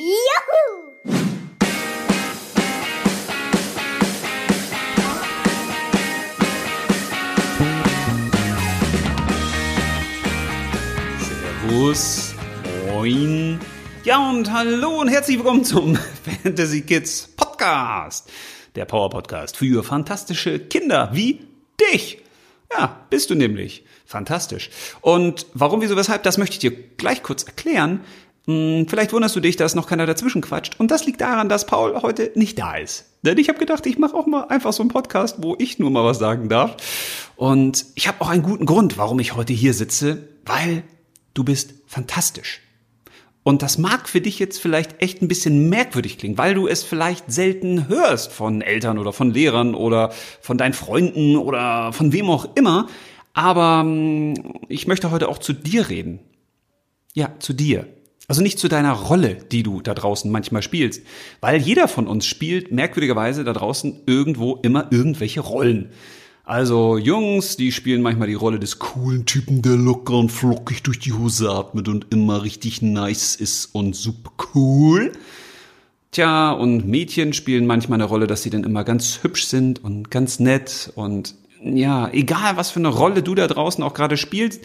Juhu! Servus, moin. Ja und hallo und herzlich willkommen zum Fantasy Kids Podcast. Der Power Podcast für fantastische Kinder wie dich. Ja, bist du nämlich. Fantastisch. Und warum, wieso, weshalb, das möchte ich dir gleich kurz erklären. Hm, Vielleicht wunderst du dich, dass noch keiner dazwischen quatscht. Und das liegt daran, dass Paul heute nicht da ist. Denn ich habe gedacht, ich mache auch mal einfach so einen Podcast, wo ich nur mal was sagen darf. Und ich habe auch einen guten Grund, warum ich heute hier sitze, weil du bist fantastisch. Und das mag für dich jetzt vielleicht echt ein bisschen merkwürdig klingen, weil du es vielleicht selten hörst von Eltern oder von Lehrern oder von deinen Freunden oder von wem auch immer. Aber hm, ich möchte heute auch zu dir reden. Ja, zu dir. Also nicht zu deiner Rolle, die du da draußen manchmal spielst. Weil jeder von uns spielt merkwürdigerweise da draußen irgendwo immer irgendwelche Rollen. Also Jungs, die spielen manchmal die Rolle des coolen Typen, der locker und flockig durch die Hose atmet und immer richtig nice ist und super cool. Tja, und Mädchen spielen manchmal eine Rolle, dass sie dann immer ganz hübsch sind und ganz nett und ja, egal was für eine Rolle du da draußen auch gerade spielst,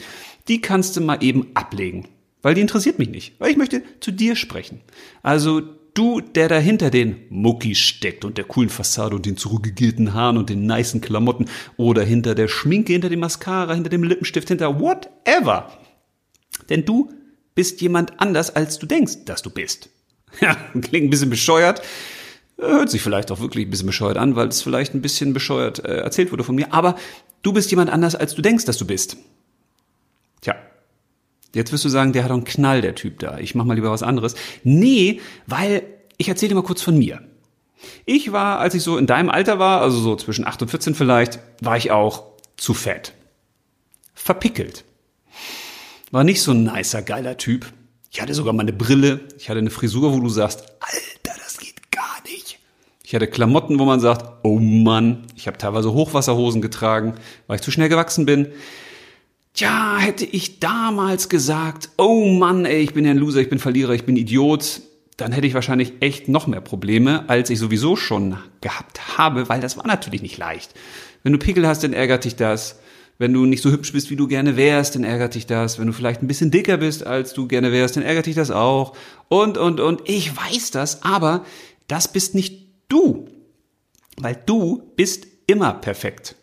die kannst du mal eben ablegen. Weil die interessiert mich nicht. Weil ich möchte zu dir sprechen. Also du, der da hinter den Muckis steckt und der coolen Fassade und den zurückgegelten Haaren und den nicen Klamotten oder hinter der Schminke, hinter dem Mascara, hinter dem Lippenstift, hinter whatever. Denn du bist jemand anders, als du denkst, dass du bist. Ja, klingt ein bisschen bescheuert. Hört sich vielleicht auch wirklich ein bisschen bescheuert an, weil es vielleicht ein bisschen bescheuert äh, erzählt wurde von mir. Aber du bist jemand anders, als du denkst, dass du bist. Jetzt wirst du sagen, der hat doch einen Knall, der Typ da. Ich mach mal lieber was anderes. Nee, weil ich erzähle dir mal kurz von mir. Ich war, als ich so in deinem Alter war, also so zwischen 8 und 14 vielleicht, war ich auch zu fett. Verpickelt. War nicht so ein nicer, geiler Typ. Ich hatte sogar mal eine Brille. Ich hatte eine Frisur, wo du sagst, Alter, das geht gar nicht. Ich hatte Klamotten, wo man sagt, oh Mann. Ich habe teilweise Hochwasserhosen getragen, weil ich zu schnell gewachsen bin. Tja, hätte ich damals gesagt, oh Mann, ey, ich bin ja ein Loser, ich bin Verlierer, ich bin Idiot, dann hätte ich wahrscheinlich echt noch mehr Probleme, als ich sowieso schon gehabt habe, weil das war natürlich nicht leicht. Wenn du Pickel hast, dann ärgert dich das. Wenn du nicht so hübsch bist, wie du gerne wärst, dann ärgert dich das. Wenn du vielleicht ein bisschen dicker bist, als du gerne wärst, dann ärgert dich das auch. Und, und, und. Ich weiß das, aber das bist nicht du. Weil du bist immer perfekt.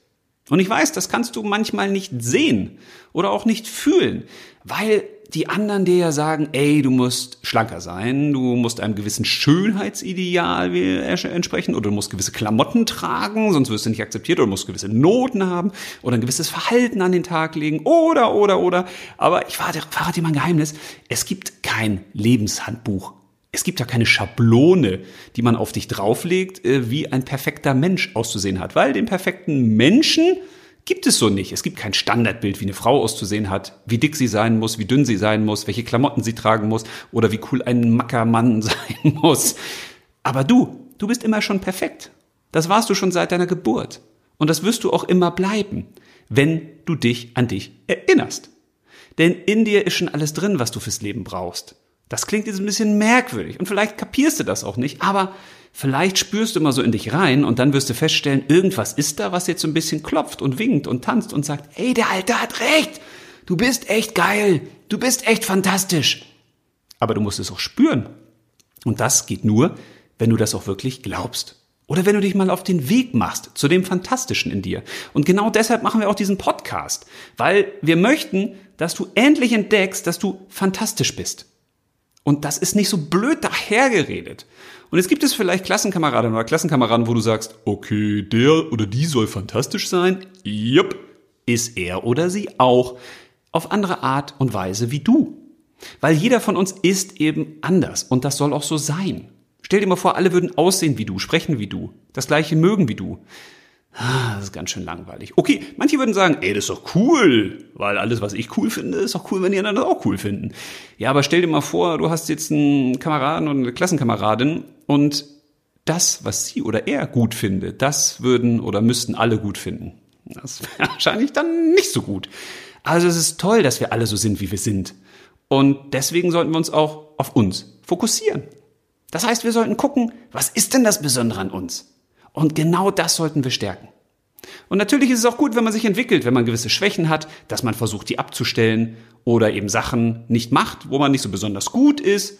Und ich weiß, das kannst du manchmal nicht sehen oder auch nicht fühlen, weil die anderen dir ja sagen, ey, du musst schlanker sein, du musst einem gewissen Schönheitsideal entsprechen oder du musst gewisse Klamotten tragen, sonst wirst du nicht akzeptiert oder du musst gewisse Noten haben oder ein gewisses Verhalten an den Tag legen oder, oder, oder. Aber ich verrate, dir mal ein Geheimnis. Es gibt kein Lebenshandbuch. Es gibt ja keine Schablone, die man auf dich drauflegt, äh, wie ein perfekter Mensch auszusehen hat, weil den perfekten Menschen gibt es so nicht. Es gibt kein Standardbild, wie eine Frau auszusehen hat, wie dick sie sein muss, wie dünn sie sein muss, welche Klamotten sie tragen muss oder wie cool ein Mackermann sein muss. Aber du, du bist immer schon perfekt. Das warst du schon seit deiner Geburt. Und das wirst du auch immer bleiben, wenn du dich an dich erinnerst. Denn in dir ist schon alles drin, was du fürs Leben brauchst. Das klingt jetzt ein bisschen merkwürdig und vielleicht kapierst du das auch nicht, aber vielleicht spürst du immer so in dich rein und dann wirst du feststellen, irgendwas ist da, was jetzt so ein bisschen klopft und winkt und tanzt und sagt, ey, der Alte hat recht, du bist echt geil, du bist echt fantastisch. Aber du musst es auch spüren. Und das geht nur, wenn du das auch wirklich glaubst. Oder wenn du dich mal auf den Weg machst zu dem Fantastischen in dir. Und genau deshalb machen wir auch diesen Podcast. Weil wir möchten, dass du endlich entdeckst, dass du fantastisch bist. Und das ist nicht so blöd dahergeredet. Und jetzt gibt es vielleicht Klassenkameraden oder Klassenkameraden, wo du sagst, okay, der oder die soll fantastisch sein. Jupp, ist er oder sie auch. Auf andere Art und Weise wie du. Weil jeder von uns ist eben anders und das soll auch so sein. Stell dir mal vor, alle würden aussehen wie du, sprechen wie du, das gleiche mögen wie du. Ah, das ist ganz schön langweilig. Okay, manche würden sagen, ey, das ist doch cool, weil alles, was ich cool finde, ist doch cool, wenn die anderen das auch cool finden. Ja, aber stell dir mal vor, du hast jetzt einen Kameraden oder eine Klassenkameradin und das, was sie oder er gut findet, das würden oder müssten alle gut finden. Das wäre wahrscheinlich dann nicht so gut. Also es ist toll, dass wir alle so sind, wie wir sind. Und deswegen sollten wir uns auch auf uns fokussieren. Das heißt, wir sollten gucken, was ist denn das Besondere an uns? Und genau das sollten wir stärken. Und natürlich ist es auch gut, wenn man sich entwickelt, wenn man gewisse Schwächen hat, dass man versucht, die abzustellen oder eben Sachen nicht macht, wo man nicht so besonders gut ist.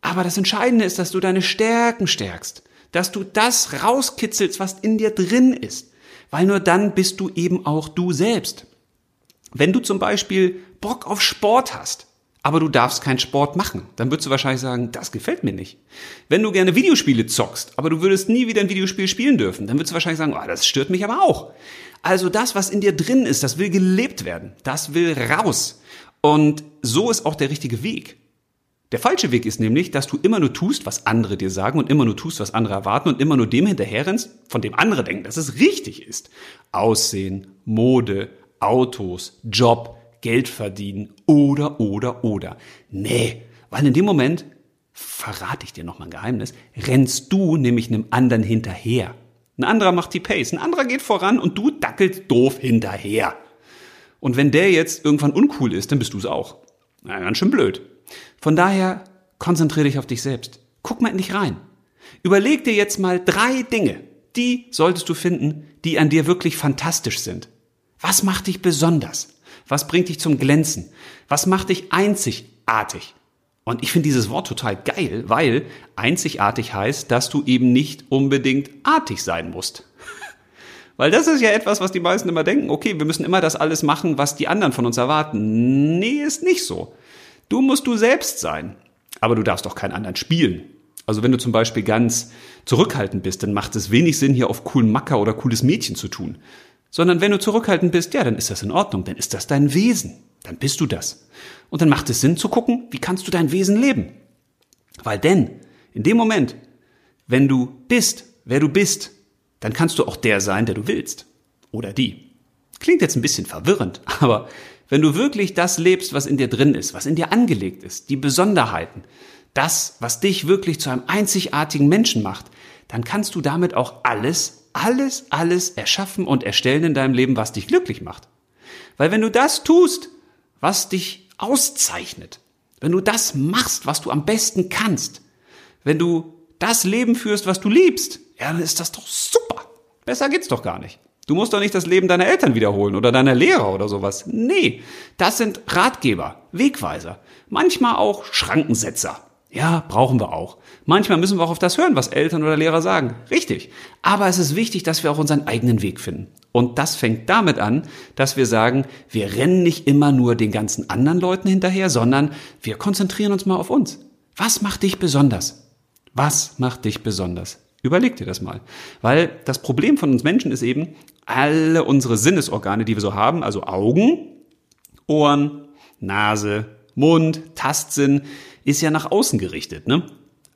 Aber das Entscheidende ist, dass du deine Stärken stärkst, dass du das rauskitzelst, was in dir drin ist, weil nur dann bist du eben auch du selbst. Wenn du zum Beispiel Bock auf Sport hast, aber du darfst keinen Sport machen, dann würdest du wahrscheinlich sagen, das gefällt mir nicht. Wenn du gerne Videospiele zockst, aber du würdest nie wieder ein Videospiel spielen dürfen, dann würdest du wahrscheinlich sagen, oh, das stört mich aber auch. Also das, was in dir drin ist, das will gelebt werden, das will raus. Und so ist auch der richtige Weg. Der falsche Weg ist nämlich, dass du immer nur tust, was andere dir sagen und immer nur tust, was andere erwarten und immer nur dem hinterherrennst, von dem andere denken, dass es richtig ist. Aussehen, Mode, Autos, Job, Geld verdienen oder, oder, oder. Nee, weil in dem Moment, verrate ich dir noch mal ein Geheimnis, rennst du nämlich einem anderen hinterher. Ein anderer macht die Pace, ein anderer geht voran und du dackelst doof hinterher. Und wenn der jetzt irgendwann uncool ist, dann bist du es auch. Na, ganz schön blöd. Von daher konzentriere dich auf dich selbst. Guck mal in dich rein. Überleg dir jetzt mal drei Dinge, die solltest du finden, die an dir wirklich fantastisch sind. Was macht dich besonders? Was bringt dich zum Glänzen? Was macht dich einzigartig? Und ich finde dieses Wort total geil, weil einzigartig heißt, dass du eben nicht unbedingt artig sein musst. Weil das ist ja etwas, was die meisten immer denken, okay, wir müssen immer das alles machen, was die anderen von uns erwarten. Nee, ist nicht so. Du musst du selbst sein. Aber du darfst doch keinen anderen spielen. Also wenn du zum Beispiel ganz zurückhaltend bist, dann macht es wenig Sinn, hier auf coolen Macker oder cooles Mädchen zu tun sondern wenn du zurückhaltend bist, ja, dann ist das in Ordnung, dann ist das dein Wesen, dann bist du das. Und dann macht es Sinn zu gucken, wie kannst du dein Wesen leben? Weil denn, in dem Moment, wenn du bist, wer du bist, dann kannst du auch der sein, der du willst. Oder die. Klingt jetzt ein bisschen verwirrend, aber wenn du wirklich das lebst, was in dir drin ist, was in dir angelegt ist, die Besonderheiten, das, was dich wirklich zu einem einzigartigen Menschen macht, dann kannst du damit auch alles alles, alles erschaffen und erstellen in deinem Leben, was dich glücklich macht. Weil wenn du das tust, was dich auszeichnet, wenn du das machst, was du am besten kannst, wenn du das Leben führst, was du liebst, ja, dann ist das doch super. Besser geht's doch gar nicht. Du musst doch nicht das Leben deiner Eltern wiederholen oder deiner Lehrer oder sowas. Nee, das sind Ratgeber, Wegweiser, manchmal auch Schrankensetzer. Ja, brauchen wir auch. Manchmal müssen wir auch auf das hören, was Eltern oder Lehrer sagen. Richtig. Aber es ist wichtig, dass wir auch unseren eigenen Weg finden. Und das fängt damit an, dass wir sagen, wir rennen nicht immer nur den ganzen anderen Leuten hinterher, sondern wir konzentrieren uns mal auf uns. Was macht dich besonders? Was macht dich besonders? Überleg dir das mal. Weil das Problem von uns Menschen ist eben, alle unsere Sinnesorgane, die wir so haben, also Augen, Ohren, Nase, Mund, Tastsinn, ist ja nach außen gerichtet. Ne?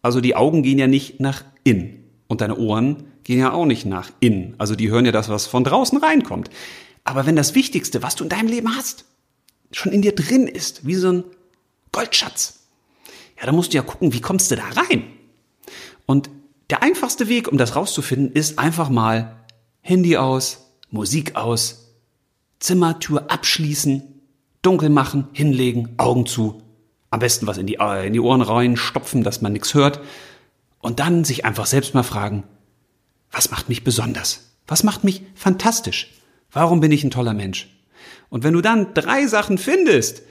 Also die Augen gehen ja nicht nach innen und deine Ohren gehen ja auch nicht nach innen. Also die hören ja das, was von draußen reinkommt. Aber wenn das Wichtigste, was du in deinem Leben hast, schon in dir drin ist, wie so ein Goldschatz, ja, dann musst du ja gucken, wie kommst du da rein? Und der einfachste Weg, um das rauszufinden, ist einfach mal Handy aus, Musik aus, Zimmertür abschließen, dunkel machen, hinlegen, Augen zu am besten was in die, äh, in die Ohren rein stopfen, dass man nichts hört. Und dann sich einfach selbst mal fragen, was macht mich besonders? Was macht mich fantastisch? Warum bin ich ein toller Mensch? Und wenn du dann drei Sachen findest,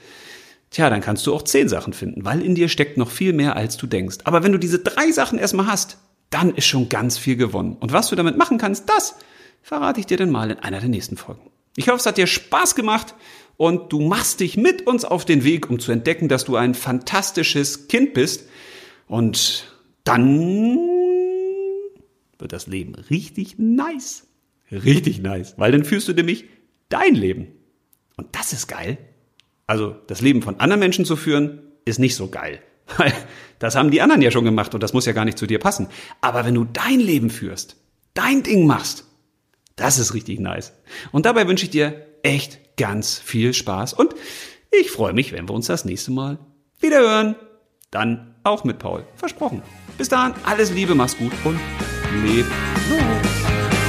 tja, dann kannst du auch zehn Sachen finden, weil in dir steckt noch viel mehr, als du denkst. Aber wenn du diese drei Sachen erstmal hast, dann ist schon ganz viel gewonnen. Und was du damit machen kannst, das verrate ich dir dann mal in einer der nächsten Folgen. Ich hoffe, es hat dir Spaß gemacht und du machst dich mit uns auf den Weg, um zu entdecken, dass du ein fantastisches Kind bist. Und dann wird das Leben richtig nice. Richtig nice. Weil dann führst du nämlich dein Leben. Und das ist geil. Also das Leben von anderen Menschen zu führen, ist nicht so geil. Weil das haben die anderen ja schon gemacht und das muss ja gar nicht zu dir passen. Aber wenn du dein Leben führst, dein Ding machst, das ist richtig nice. Und dabei wünsche ich dir echt ganz viel Spaß und ich freue mich, wenn wir uns das nächste Mal wieder hören. Dann auch mit Paul. Versprochen. Bis dahin, alles Liebe, mach's gut und leb los.